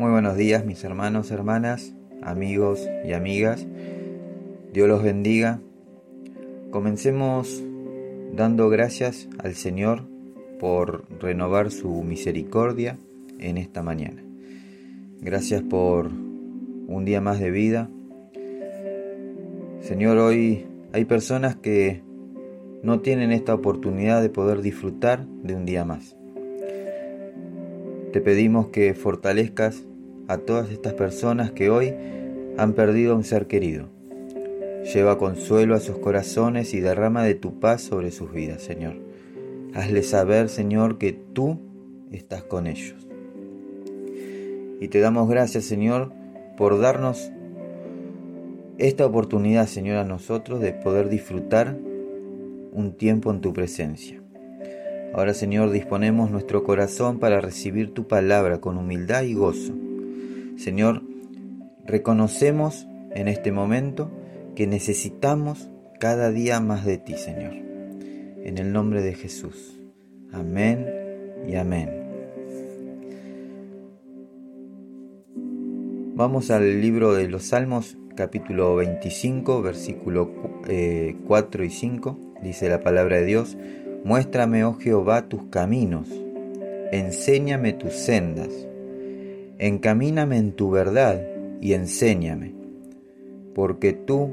Muy buenos días mis hermanos, hermanas, amigos y amigas. Dios los bendiga. Comencemos dando gracias al Señor por renovar su misericordia en esta mañana. Gracias por un día más de vida. Señor, hoy hay personas que no tienen esta oportunidad de poder disfrutar de un día más. Te pedimos que fortalezcas a todas estas personas que hoy han perdido a un ser querido. Lleva consuelo a sus corazones y derrama de tu paz sobre sus vidas, Señor. Hazle saber, Señor, que tú estás con ellos. Y te damos gracias, Señor, por darnos esta oportunidad, Señor, a nosotros de poder disfrutar un tiempo en tu presencia. Ahora, Señor, disponemos nuestro corazón para recibir tu palabra con humildad y gozo. Señor, reconocemos en este momento que necesitamos cada día más de ti, Señor. En el nombre de Jesús. Amén y amén. Vamos al libro de los Salmos, capítulo 25, versículo 4 eh, y 5. Dice la palabra de Dios, muéstrame, oh Jehová, tus caminos, enséñame tus sendas, encamíname en tu verdad y enséñame, porque tú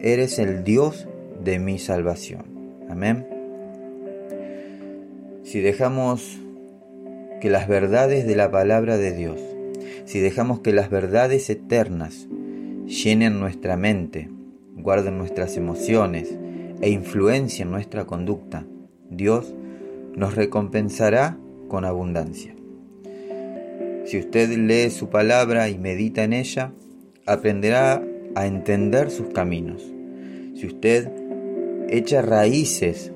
eres el Dios de mi salvación. Amén. Si dejamos que las verdades de la palabra de Dios, si dejamos que las verdades eternas llenen nuestra mente, guarden nuestras emociones, e influencia en nuestra conducta, Dios nos recompensará con abundancia. Si usted lee su palabra y medita en ella, aprenderá a entender sus caminos. Si usted echa raíces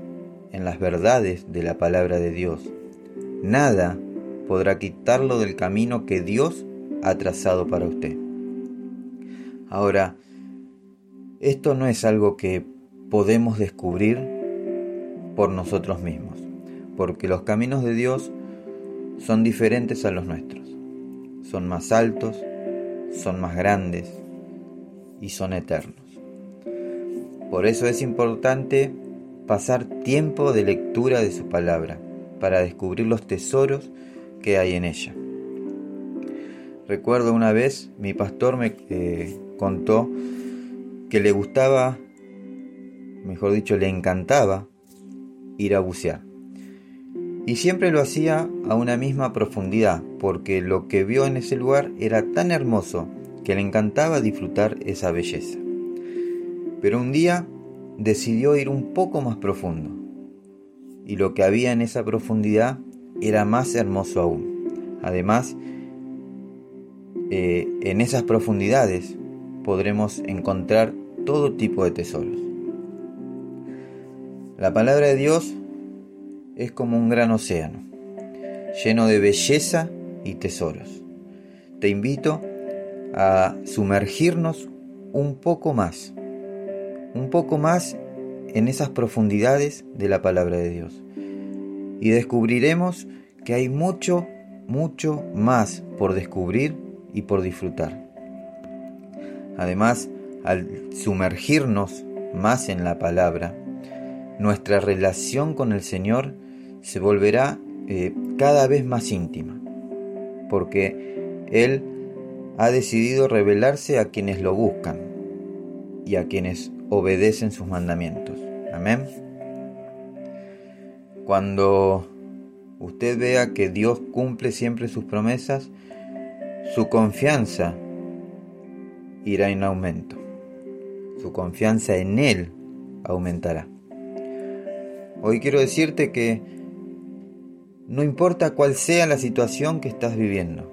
en las verdades de la palabra de Dios, nada podrá quitarlo del camino que Dios ha trazado para usted. Ahora, esto no es algo que podemos descubrir por nosotros mismos, porque los caminos de Dios son diferentes a los nuestros, son más altos, son más grandes y son eternos. Por eso es importante pasar tiempo de lectura de su palabra para descubrir los tesoros que hay en ella. Recuerdo una vez mi pastor me eh, contó que le gustaba mejor dicho, le encantaba ir a bucear. Y siempre lo hacía a una misma profundidad, porque lo que vio en ese lugar era tan hermoso que le encantaba disfrutar esa belleza. Pero un día decidió ir un poco más profundo, y lo que había en esa profundidad era más hermoso aún. Además, eh, en esas profundidades podremos encontrar todo tipo de tesoros. La palabra de Dios es como un gran océano, lleno de belleza y tesoros. Te invito a sumergirnos un poco más, un poco más en esas profundidades de la palabra de Dios. Y descubriremos que hay mucho, mucho más por descubrir y por disfrutar. Además, al sumergirnos más en la palabra, nuestra relación con el Señor se volverá eh, cada vez más íntima, porque Él ha decidido revelarse a quienes lo buscan y a quienes obedecen sus mandamientos. Amén. Cuando usted vea que Dios cumple siempre sus promesas, su confianza irá en aumento. Su confianza en Él aumentará. Hoy quiero decirte que no importa cuál sea la situación que estás viviendo,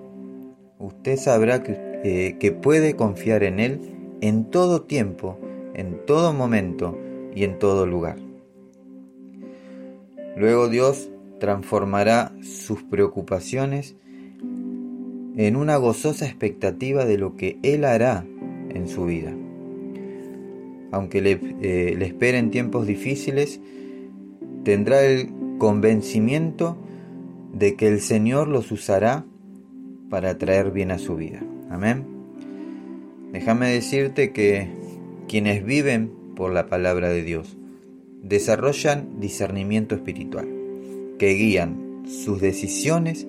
usted sabrá que, eh, que puede confiar en Él en todo tiempo, en todo momento y en todo lugar. Luego Dios transformará sus preocupaciones en una gozosa expectativa de lo que Él hará en su vida. Aunque le, eh, le esperen tiempos difíciles, tendrá el convencimiento de que el Señor los usará para traer bien a su vida. Amén. Déjame decirte que quienes viven por la palabra de Dios desarrollan discernimiento espiritual, que guían sus decisiones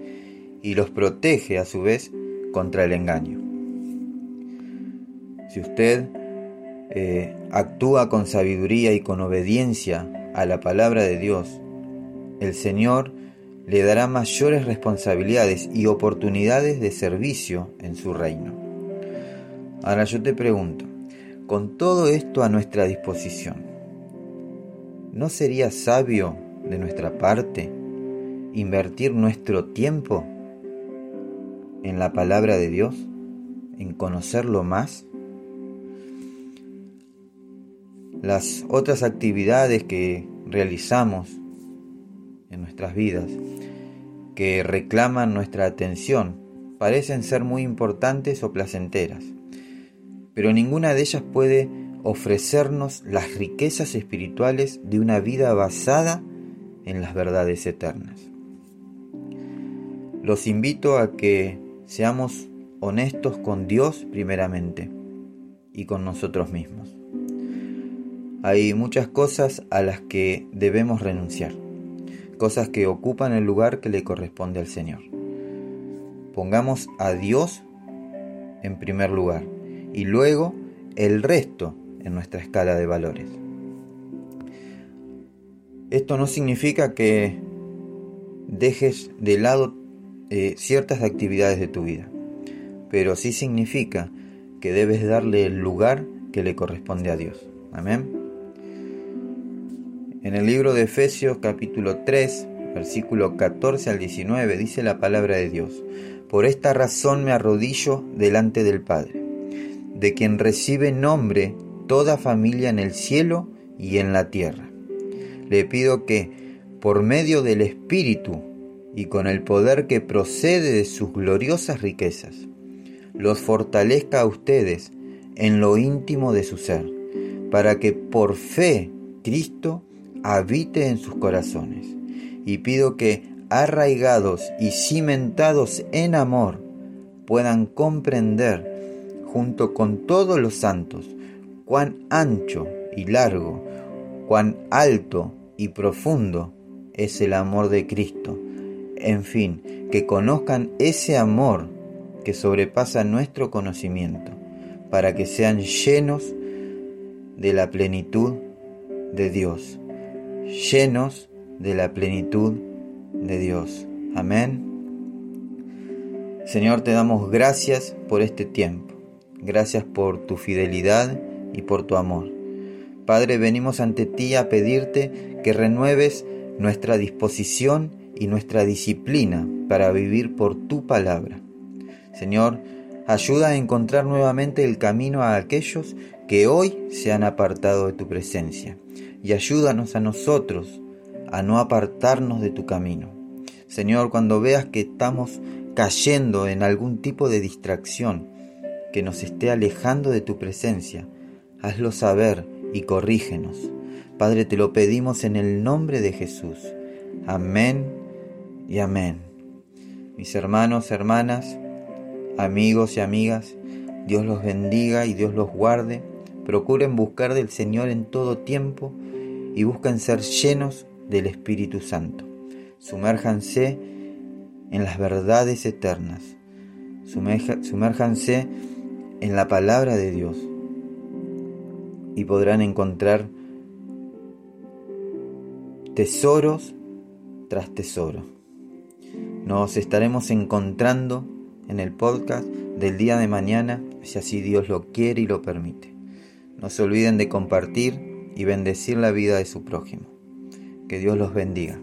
y los protege a su vez contra el engaño. Si usted eh, actúa con sabiduría y con obediencia a la palabra de Dios, el Señor le dará mayores responsabilidades y oportunidades de servicio en su reino. Ahora yo te pregunto, con todo esto a nuestra disposición, ¿no sería sabio de nuestra parte invertir nuestro tiempo en la palabra de Dios, en conocerlo más? Las otras actividades que realizamos en nuestras vidas que reclaman nuestra atención parecen ser muy importantes o placenteras, pero ninguna de ellas puede ofrecernos las riquezas espirituales de una vida basada en las verdades eternas. Los invito a que seamos honestos con Dios primeramente y con nosotros mismos. Hay muchas cosas a las que debemos renunciar cosas que ocupan el lugar que le corresponde al Señor. Pongamos a Dios en primer lugar y luego el resto en nuestra escala de valores. Esto no significa que dejes de lado eh, ciertas actividades de tu vida, pero sí significa que debes darle el lugar que le corresponde a Dios. Amén. En el libro de Efesios capítulo 3, versículo 14 al 19 dice la palabra de Dios, Por esta razón me arrodillo delante del Padre, de quien recibe nombre toda familia en el cielo y en la tierra. Le pido que, por medio del Espíritu y con el poder que procede de sus gloriosas riquezas, los fortalezca a ustedes en lo íntimo de su ser, para que por fe Cristo habite en sus corazones. Y pido que, arraigados y cimentados en amor, puedan comprender, junto con todos los santos, cuán ancho y largo, cuán alto y profundo es el amor de Cristo. En fin, que conozcan ese amor que sobrepasa nuestro conocimiento, para que sean llenos de la plenitud de Dios llenos de la plenitud de Dios. Amén. Señor, te damos gracias por este tiempo. Gracias por tu fidelidad y por tu amor. Padre, venimos ante ti a pedirte que renueves nuestra disposición y nuestra disciplina para vivir por tu palabra. Señor, ayuda a encontrar nuevamente el camino a aquellos que hoy se han apartado de tu presencia y ayúdanos a nosotros a no apartarnos de tu camino. Señor, cuando veas que estamos cayendo en algún tipo de distracción que nos esté alejando de tu presencia, hazlo saber y corrígenos. Padre, te lo pedimos en el nombre de Jesús. Amén y amén. Mis hermanos, hermanas, amigos y amigas, Dios los bendiga y Dios los guarde. Procuren buscar del Señor en todo tiempo y buscan ser llenos del Espíritu Santo. Sumérjanse en las verdades eternas. Sumérjanse en la palabra de Dios y podrán encontrar tesoros tras tesoro. Nos estaremos encontrando en el podcast del día de mañana, si así Dios lo quiere y lo permite. No se olviden de compartir y bendecir la vida de su prójimo. Que Dios los bendiga.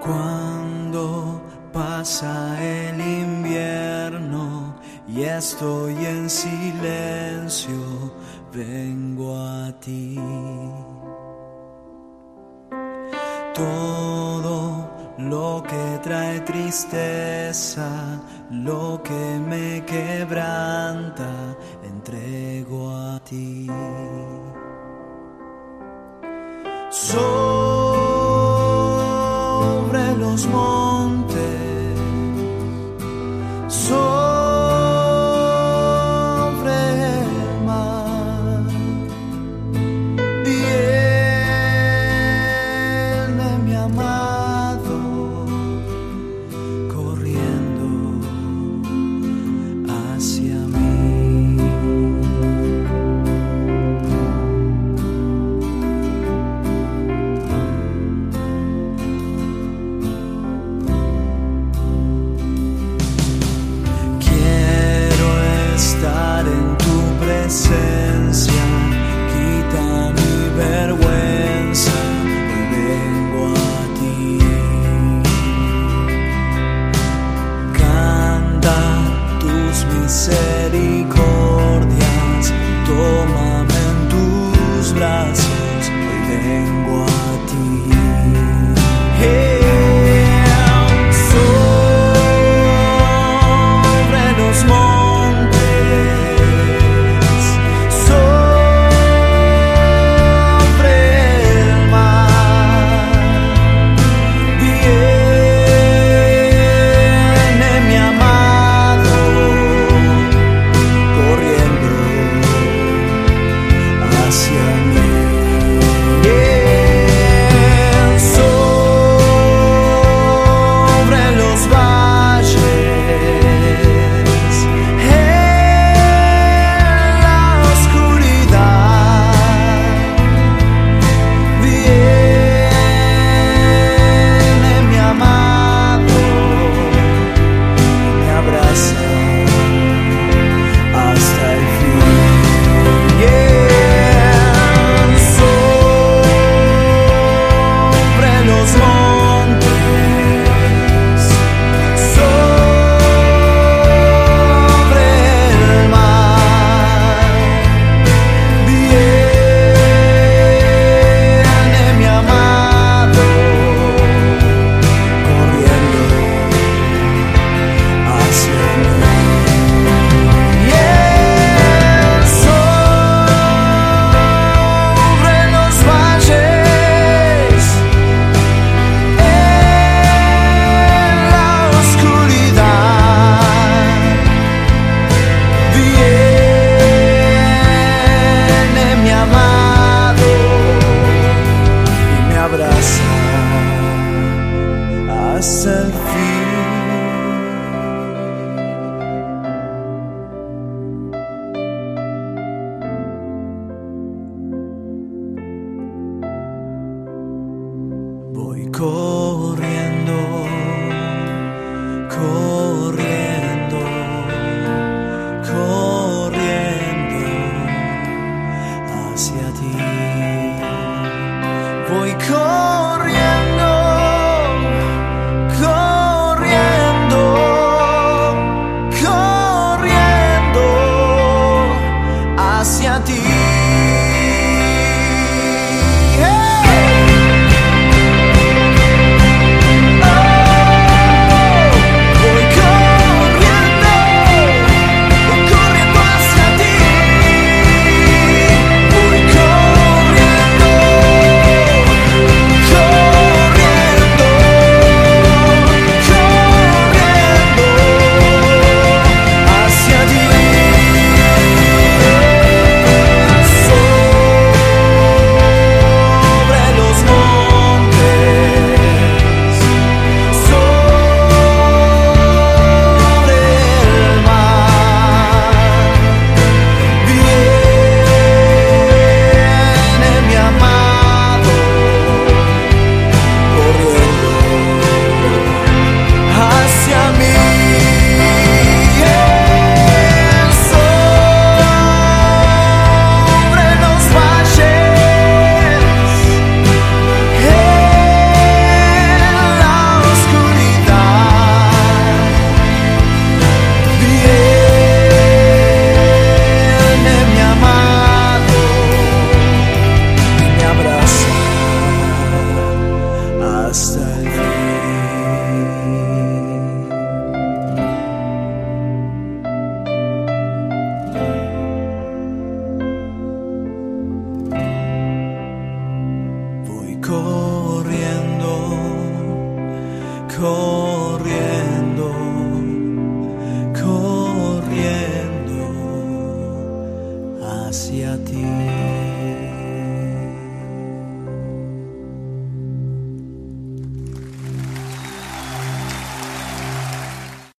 Cuando pasa el invierno y estoy en silencio, vengo a ti. Todo lo que trae tristeza, lo que me quebranta, entrego a ti. brazos, hoy vengo a ti. 想你。cold.